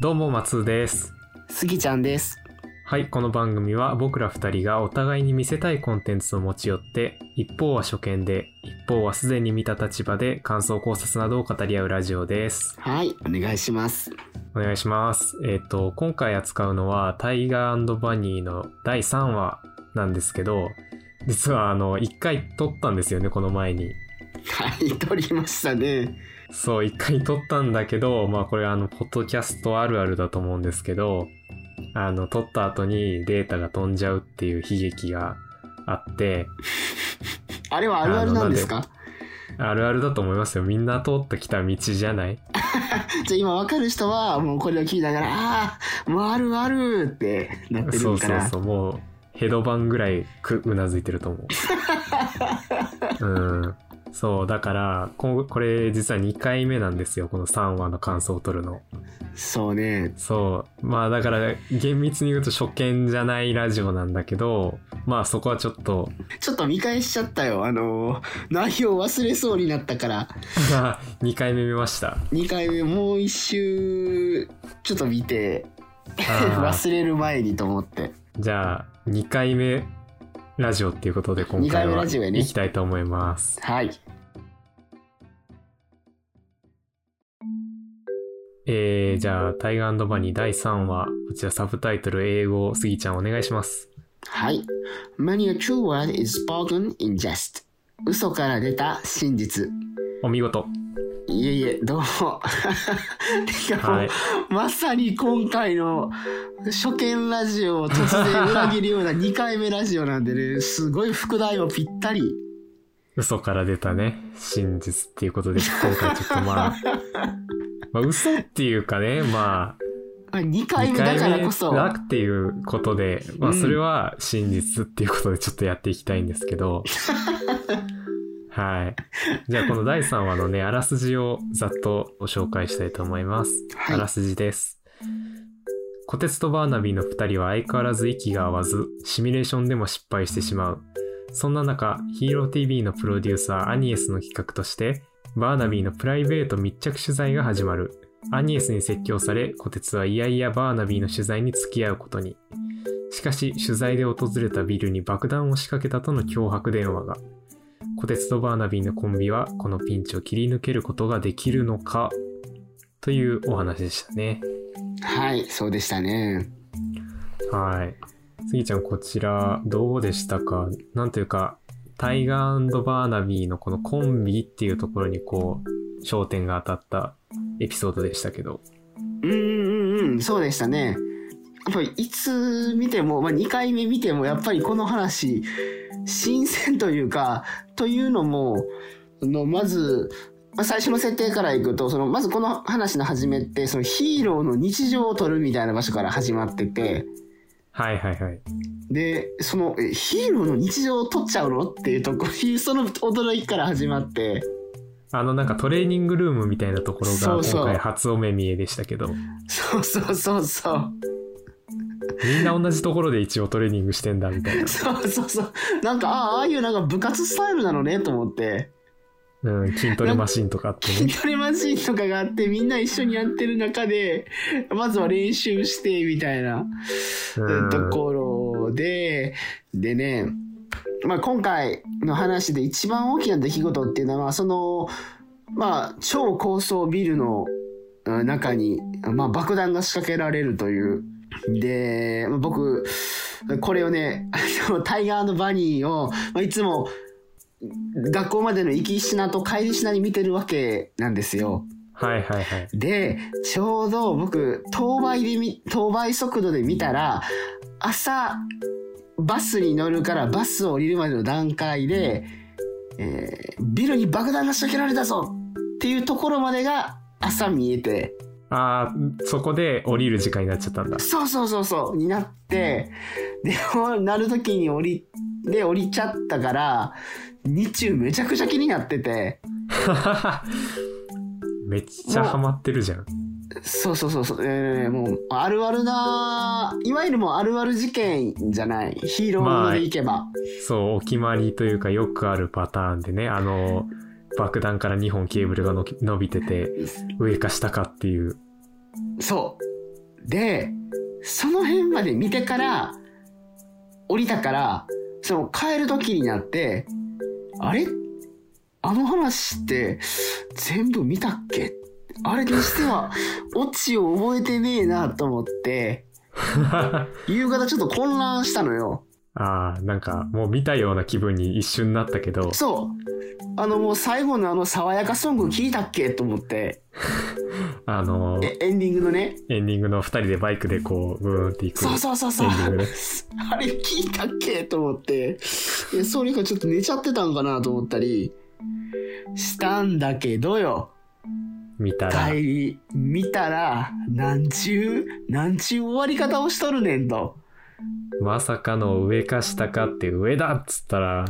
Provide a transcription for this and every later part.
どうも松ですすぎちゃんです。はいこの番組は僕ら二人がお互いに見せたいコンテンツを持ち寄って一方は初見で一方はすでに見た立場で感想考察などを語り合うラジオですはい、お願いします。お願いしますえっ、と今回扱うのはタイガーバニーの第3話なんですけど実はあの1回撮ったんですよねこの前にはい、撮りましたね。そう、一回撮ったんだけど、まあこれあの、ポッドキャストあるあるだと思うんですけど、あの、撮った後にデータが飛んじゃうっていう悲劇があって、あれはあるあるなんですか？あるあるだと思いますよ。みんな通ってきた道じゃない？じゃあ今わかる人はもうこれを聞いたから、ああ、もうあるあるってなってそうるから。そうそう、もう、ヘドバンぐらいくうなずいてると思う。うん。そう、だから、ここれ実は2回目なんですよ。この3話の感想を取るの。そうね。そう。まあだから厳密に言うと初見じゃないラジオなんだけど、まあそこはちょっと、ちょっと見返しちゃったよ。あのー、内容忘れそうになったから、2回目見ました。2回目もう一周、ちょっと見て、あー 忘れる前にと思って。じゃあ2回目ラジオっていうことで今二回回は行きたいと思います。はい。えー、じゃあタイガーバニー第3話、こちらサブタイトル英語、スギちゃんお願いします。はい。Many a true word is spoken in jest. 嘘から出た真実。お見事。いえいえ、どうも。てかはい。まさに今回の初見ラジオを突然裏切るような2回目ラジオなんでね、すごい副題もぴったり。嘘から出たね、真実っていうことで、今回ちょっとまあ、まあ嘘っていうかね、まあ、2回目だからこそ。だっていうことで、まあうんそれは真実っていうことでちょっとやっていきたいんですけど、はい。じゃあこの第3話のね、あらすじをざっとご紹介したいと思います。はいあらすじです。コテツとバーナビーの2人は相変わらず息が合わず、シミュレーションでも失敗してしまう。そんな中、ヒーロー TV のプロデューサーアニエスの企画として、バーナビーのプライベート密着取材が始まる。アニエスに説教され、コテツはいやいやバーナビーの取材に付き合うことに。しかし、取材で訪れたビルに爆弾を仕掛けたとの脅迫電話が。コテツとバーナビーのコンビは、このピンチを切り抜けることができるのか？というお話でしたね。はい、そうでしたね。はい。スギちゃん、こちら、どうでしたか？なんというか、タイガーバーナビーのこのコンビっていうところにこう、焦点が当たったエピソードでしたけど。うんうんうん、そうでしたね。やっぱりいつ見ても、まあ、2回目見てもやっぱりこの話新鮮というかというのものまず、まあ、最初の設定からいくとそのまずこの話の始めってそのヒーローの日常を撮るみたいな場所から始まってて。はいはいはい。でそのえヒーローの日常を撮っちゃうの？っていうとこその驚きから始まって。あのなんかトレーニングルームみたいなところが今回初お目見えでしたけど、そうそうそうそう。みんな同じところで一応トレーニングしてんだみたいな。そうそうそう。なんか、ああ、ああいうなんか部活スタイルなのねと思って。うん、筋トレマシンとかあってね。筋トレマシンとかがあって、みんな一緒にやってる中で、まずは練習して、みたいなうんところで、でね、まあ今回の話で一番大きな出来事っていうのは、その、まあ超高層ビルのうん中に、まあ爆弾が仕掛けられるという。で、まあ僕、これをね、タイガーバニーを、まあ、いつも学校までの行きしなと帰りしなに見てるわけなんですよ。はいはいはい。で、ちょうど僕、当倍でみ、当倍速度で見たら、朝、バスに乗るからバスを降りるまでの段階で、えービルに爆弾が仕掛けられたぞっていうところまでが朝見えて、ああ、そこで降りる時間になっちゃったんだ。そうそうそうそう、になって、で、なる時に降り、で、降りちゃったから、日中めちゃくちゃ気になってて、めっちゃハマってるじゃん。そうそうそうそう、えーもう、あるあるな、いわゆるもうあるある事件じゃない。ヒーローものでいけば。そう、お決まりというかよくあるパターンでね、あの、爆弾から2本ケーブルがの伸びてて、上か下かっていう。そで、その辺まで見てから、降りたから、その帰る時になって、あれ？あの話って全部見たっけ？あれにしては、オチを覚えてねえなと思って、夕方ちょっと混乱したのよ。ああ、なんかもう見たような気分に一瞬なったけど、そう。あのもう最後のあの爽やかソング聞いたっけと思って、あのーえエンディングのね。エンディングの二人でバイクでこう、ブーンっていく。そうそうそうそうね。あれ聞いたっけと思って、えそれかちょっと寝ちゃってたんかなと思ったりしたんだけどよ。見たら、帰り、見たら、なんちゅう、なんちゅう終わり方をしとるねんと。まさかの上か下かって上だっつったら、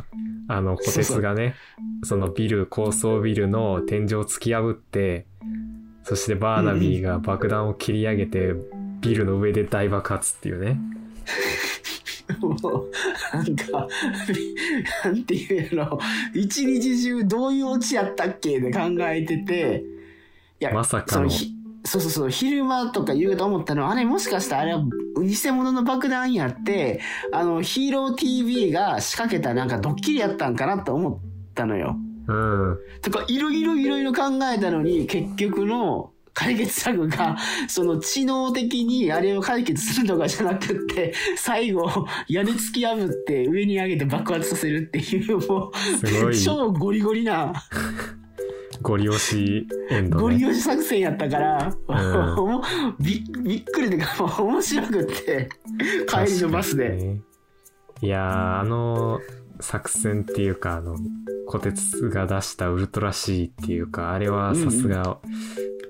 あの、小鉄がね、そのビル、高層ビルの天井を突き破って、そしてバーナビーが爆弾を切り上げて、ビルの上で大爆発っていうね。もう、なんか、なんていうの、一日中どういうオチやったっけで考えてて、いやまさかのそうそうそう、昼間とか夕方思ったのは、あれもしかしたらあれは偽物の爆弾やって、あの、ヒーロー TV が仕掛けたなんかドッキリやったんかなと思ったのよ。うん。とか、いろいろいろいろ考えたのに、結局の解決策が、その知能的にあれを解決するとかじゃなくって、最後、屋根突き破って上に上げて爆発させるっていう、もう、い超ゴリゴリな、ゴリ押しエンドね。ゴリ押し作戦やったから、うんびびっくりでか、面白くって、帰りのバスで。ねいや、あの作戦っていうか、あの、小鉄が出したウルトラ C っていうか、あれはさすが、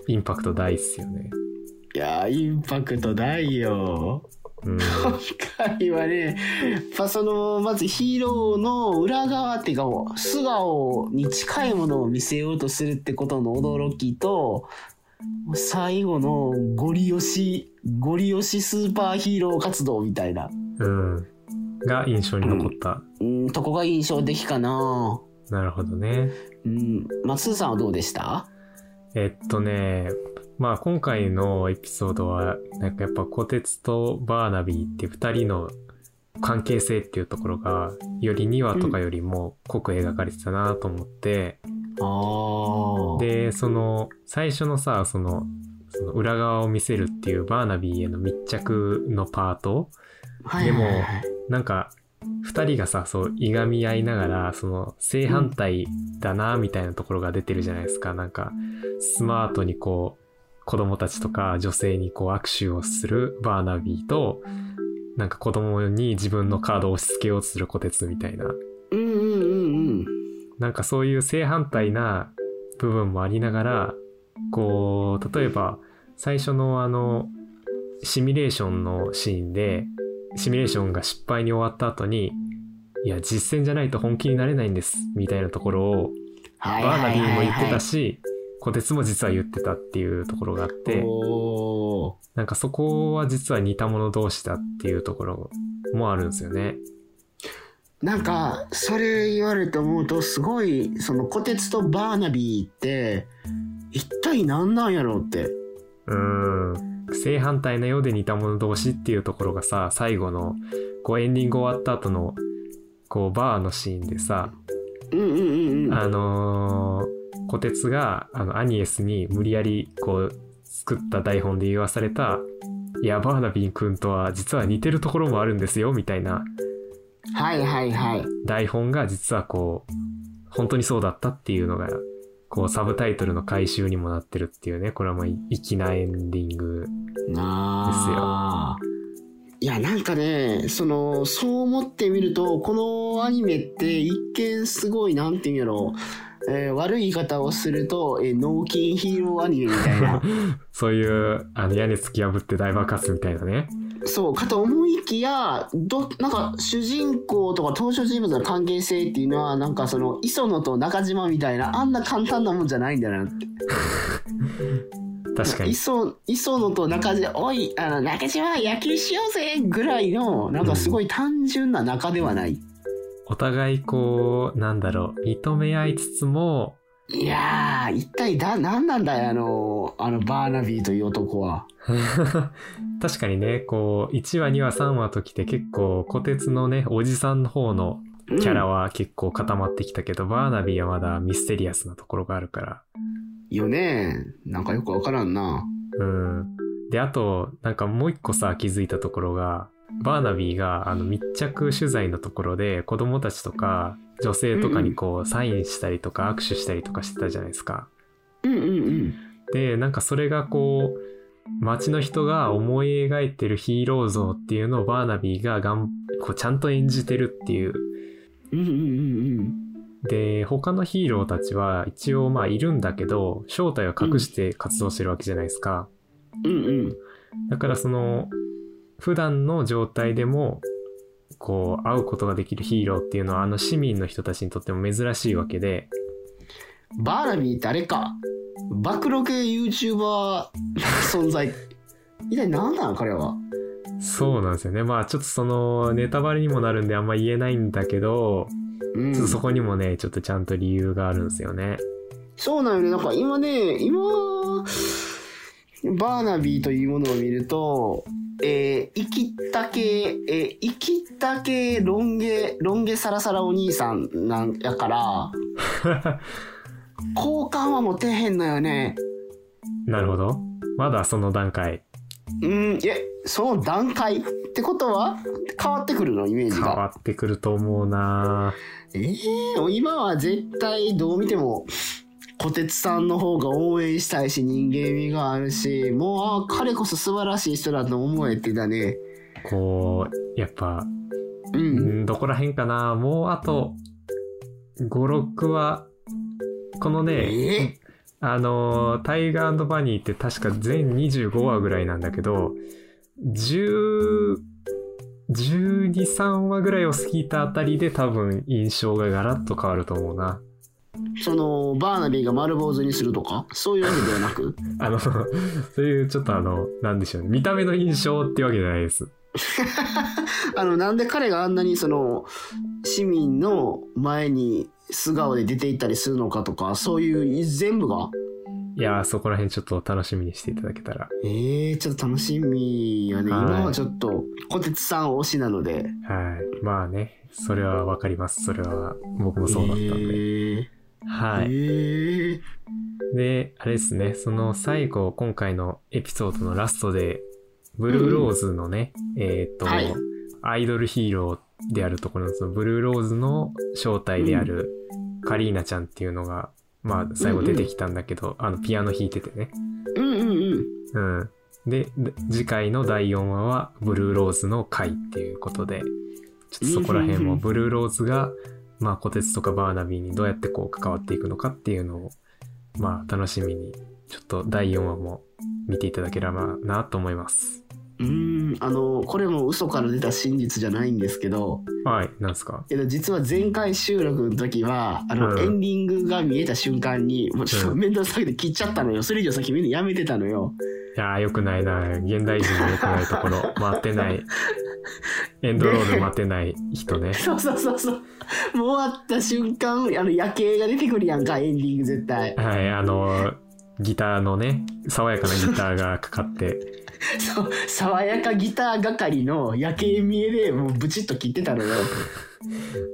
インパクト大っすよね。いや、インパクト大よ。うん。今回はね、やっぱその、まずヒーローの裏側っていうか、素顔に近いものを見せようとするってことの驚きと、最後のゴリ押し、ゴリ押しスーパーヒーロー活動みたいな、うん。が印象に残った。うん、とこが印象的かな。なるほどね。うん、松さんはどうでした？えっとね、まあ今回のエピソードは、なんかやっぱ小鉄とバーナビーっていう二人の関係性っていうところが、より2話とかよりも濃く描かれてたなと思って、ああ。で、その、最初のさ、その、その裏側を見せるっていうバーナビーへの密着のパート、はいはいはいはい、なんか、二人がさ、そう、いがみ合いながら、その、正反対だな、みたいなところが出てるじゃないですか。なんか、スマートにこう、子供たちとか女性にこう握手をするバーナビーと、なんか子供に自分のカードを押し付けようとする小鉄みたいな。うんうんうんうん。なんかそういう正反対な部分もありながら、こう、例えば、最初のあの、シミュレーションのシーンで、シミュレーションが失敗に終わった後に、いや、実戦じゃないと本気になれないんです、みたいなところを、はいバーナビーも言ってたし。し、小鉄も実は言ってたっていうところがあって、なんかそこは実は似た者同士だっていうところもあるんですよね。なんか、それ言われて思うと、すごい、その、小鉄とバーナビーって、一体何なんやろうって。うーん。正反対なようで似た者同士っていうところがさ、最後の、こうエンディング終わった後の、こうバーのシーンでさ、うんうんうんうん。あのー、小鉄が、あの、アニエスに無理やり、こう、作った台本で言わされた、いや、バーナビー君とは実は似てるところもあるんですよ、みたいなはいはいはい。台本が実はこう、本当にそうだったっていうのが、こう、サブタイトルの回収にもなってるっていうね、これはもう粋なエンディング。なあ。いや、なんかね、その、そう思ってみると、このアニメって一見すごい、なんていうんやろう、えー悪い言い方をすると、えー脳筋ヒーローアニメみたいな。そういう、あの、屋根突き破って大爆発みたいなね。そう、かと思いきや、ど、なんか、主人公とか登場人物の関係性っていうのは、なんかその、磯野と中島みたいな、あんな簡単なもんじゃないんだなって。確かに。磯、磯野と中島、おい、あの、中島野球しようぜぐらいの、なんかすごい単純な仲ではない。お互いこう、なんだろう、認め合いつつも、いやー、一体だ、何なんだよ、あの、あのバーナビーという男は。確かにね、こう、1話、2話、3話ときて結構、虎鉄のね、おじさんの方のキャラは結構固まってきたけど、バーナビーはまだミステリアスなところがあるから。よねなんかよくわからんな。うん。で、あと、なんかもう一個さ、気づいたところが、バーナビーが、あの、密着取材のところで、子供たちとか、女性とかにこう、サインしたりとか、握手したりとかしてたじゃないですか。うんうんうん。で、なんかそれがこう、街の人が思い描いてるヒーロー像っていうのをバーナビーががんこうちゃんと演じてるっていう。うんうんうんで、他のヒーローたちは一応まあいるんだけど、正体を隠して活動してるわけじゃないですか。うん。だからその、普段の状態でも、こう、会うことができるヒーローっていうのは、あの市民の人たちにとっても珍しいわけで、バーナビーってあれか。暴露系 YouTuber 存在。一体何なの彼は？そうなんですよね。まあちょっとその、ネタバレにもなるんであんま言えないんだけど、うんちょっとそこにもね、ちょっとちゃんと理由があるんですよね。そうなんよね。なんか今ね、今、バーナビーというものを見ると、えー、生きた系、えー、生きた系ロン毛、ロン毛サラサラお兄さんなんやから、好感は持てへんのよね。なるほど。まだその段階うん、え、その段階ってことは変わってくるの？イメージ変わが。ってくると思うなええ今は絶対どう見ても、小鉄さんの方が応援したいし人間味があるし、もう、あ彼こそ素晴らしい人だと思えてだね。こう、やっぱ、う。うんん、どこら辺かなもうあと、5、6は、このね、えあのー、タイガーバニーって確か全25話ぐらいなんだけど、10、12、3話ぐらいを過ぎたあたりで多分印象がガラッと変わると思うな。その、バーナビーが丸坊主にするとか？そういうわけではなく？あの、そういうちょっとあの、なんでしょうね。見た目の印象ってわけじゃないです。あの、なんで彼があんなにその、市民の前に素顔で出ていったりするのかとか、そういう全部が？いやー、そこら辺ちょっと楽しみにしていただけたら。ええちょっと楽しみやね。はい今はちょっと、小鉄さん推しなので。はい。まあね、それはわかります。それは僕もそうだったんで。ええはい。ええで、あれですね、その最後、今回のエピソードのラストで、ブルーローズのね、えーっと、はいアイドルヒーローであるところの、そのブルーローズの正体であるカリーナちゃんっていうのが、まあ、最後出てきたんだけど、あの、ピアノ弾いててね。うんうんうん。うん。で、で次回の第4話は、ブルーローズの回っていうことで、ちょっとそこら辺も、ブルーローズが、まあ、コテツとかバーナビーにどうやってこう関わっていくのかっていうのを、まあ、楽しみに、ちょっと第4話も見ていただければなと思います。うーん、あの、これも嘘から出た真実じゃないんですけど、はい、なんですか？けど実は前回収録の時は、あの、うんエンディングが見えた瞬間に、もうちょっとうん面倒くさくて切っちゃったのよ。それ以上先見るのやめてたのよ。いやー、よくないな。現代人のよくないところ。待ってない。エンドロール待てない人ね。そうそうそうそう。もう終わった瞬間、あの夜景が出てくるやんか、エンディング絶対。はい、あの、ギターのね、爽やかなギターがかかって、そう、爽やかギター係の夜景見えでもうブチッと切ってたのよ。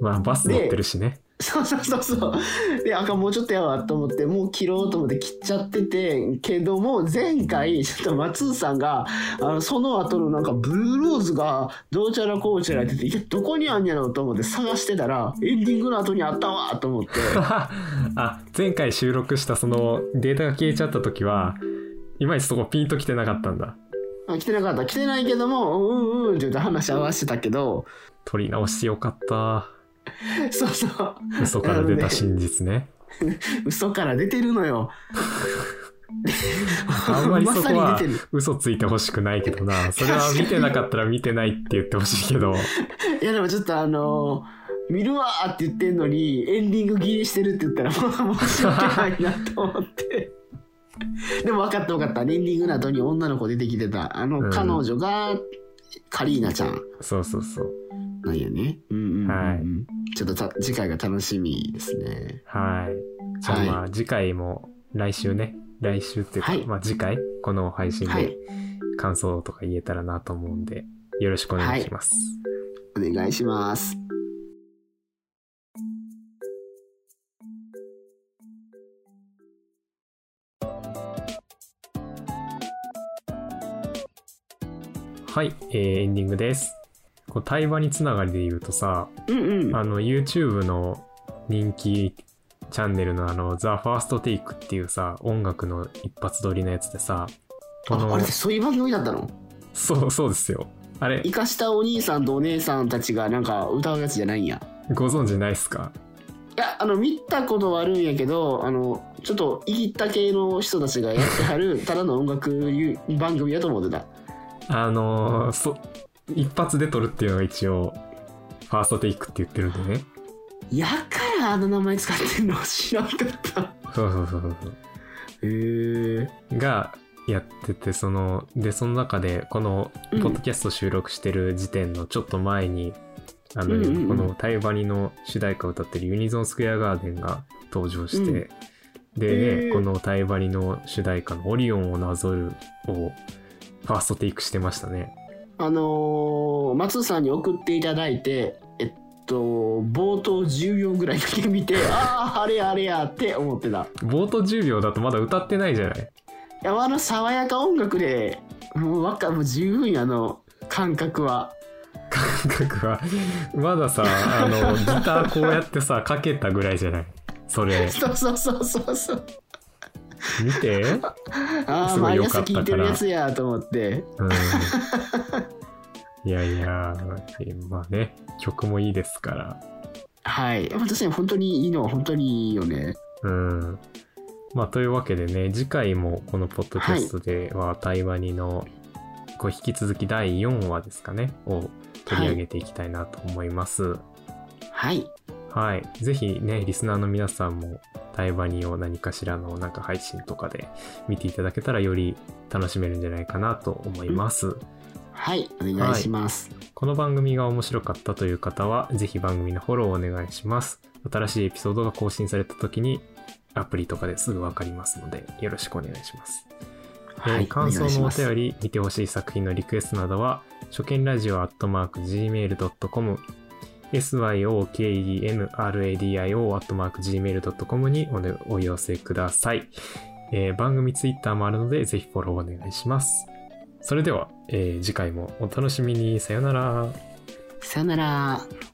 まあ、バス乗ってるしね。そうそうそうそう。で、あかんもうちょっとやわと思って、もう切ろうと思って切っちゃってて、けども、前回、ちょっと松尾さんが、あの、その後のなんか、ブルーローズが、どうちゃらこうちゃらってて、いやどこにあんやろうと思って探してたら、エンディングの後にあったわと思って。あ、前回収録したそのデータが消えちゃった時は、いまいちそこピンと来てなかったんだ。あ来てなかった。来てないけども、うんうんうんって言って話合わせてたけど、取り直してよかった。そうそう。嘘から出た真実ね。嘘から出てるのよ。あんまりそこは嘘ついてほしくないけどな。それは見てなかったら見てないって言ってほしいけど。いやでもちょっとあの見るわーって言ってんのに、エンディング切りしてるって言ったら、もう申し訳ないなと思って。でも分かった分かった。エンディングの後に女の子出てきてた。あの、うん彼女が、カリーナちゃんそうそうそう。なんやね。うんうんうんうん。はいちょっとた次回が楽しみですね。はい。じゃあまあ次回も来週ね、来週っていうか、はいまあ次回、この配信ではい。感想とか言えたらなと思うんで、よろしくお願いします。お願いします。はい、えーエンディングです。こう対話につながりで言うとさ、うんうん。あの YouTube の人気チャンネルのあの The First Take っていうさ、音楽の一発撮りのやつでさ、このああれそういう番組だったの？そう、そうですよ。あれ生、かしたお兄さんとお姉さんたちがなんか歌うやつじゃないんや。ご存知ないっすか？いや、あの、見たことはあるんやけど、あの、ちょっと、いぎった系の人たちがやってはる、ただの音楽番組やと思ってた。あのーそ、一発で撮るっていうのが一応、ファーストテイクって言ってるんでね。やからあの名前使ってんの知らんかった。そうそうそうそうへえ。がやってて、その、で、その中で、この、うんポッドキャスト収録してる時点のちょっと前に、あの、うんうんうんこのタイバニの主題歌を歌ってるユニゾンスクエアガーデンが登場して、うんで、へーこのタイバニの主題歌のオリオンをなぞるをファーストテイクしてましたね。あのー松さんに送っていただいて、えっと、冒頭10秒ぐらいだけ見て、ああ、あれやあれやって思ってた。冒頭10秒だとまだ歌ってないじゃない。いや、あの爽やか音楽で、もうわか、もう十分や、あの、感覚は。感覚は、まださ、あの、ギターこうやってさ、かけたぐらいじゃない？それ、そうそうそうそうそう。見て。ああ、毎すごい良か朝ったから聴いてるやつやと思って。うん。いやいや、まあね、曲もいいですから。はい。確かに本当にいいのは本当にいいよね。うん。まあ、というわけでね、次回もこのポッドキャストでは、対話にの、こう引き続き第4話ですかね、を取り上げていきたいなと思います。はい。はい。ぜひね、リスナーの皆さんも、対話にを何かしらのなんか配信とかで見ていただけたらより楽しめるんじゃないかなと思います。はい。お願いします。この番組が面白かったという方は、ぜひ番組のフォローをお願いします。新しいエピソードが更新された時に、アプリとかですぐわかりますので、よろしくお願いします。えーはい。感想のお便り、見てほしい作品のリクエストなどは、初見ラジオアットマーク Gmail.com、syokenradio アットマーク Gmail.com にお,、お寄せください。えー番組ツイッターもあるので、ぜひフォローお願いします。それでは、えー次回もお楽しみに。さよなら。さよなら。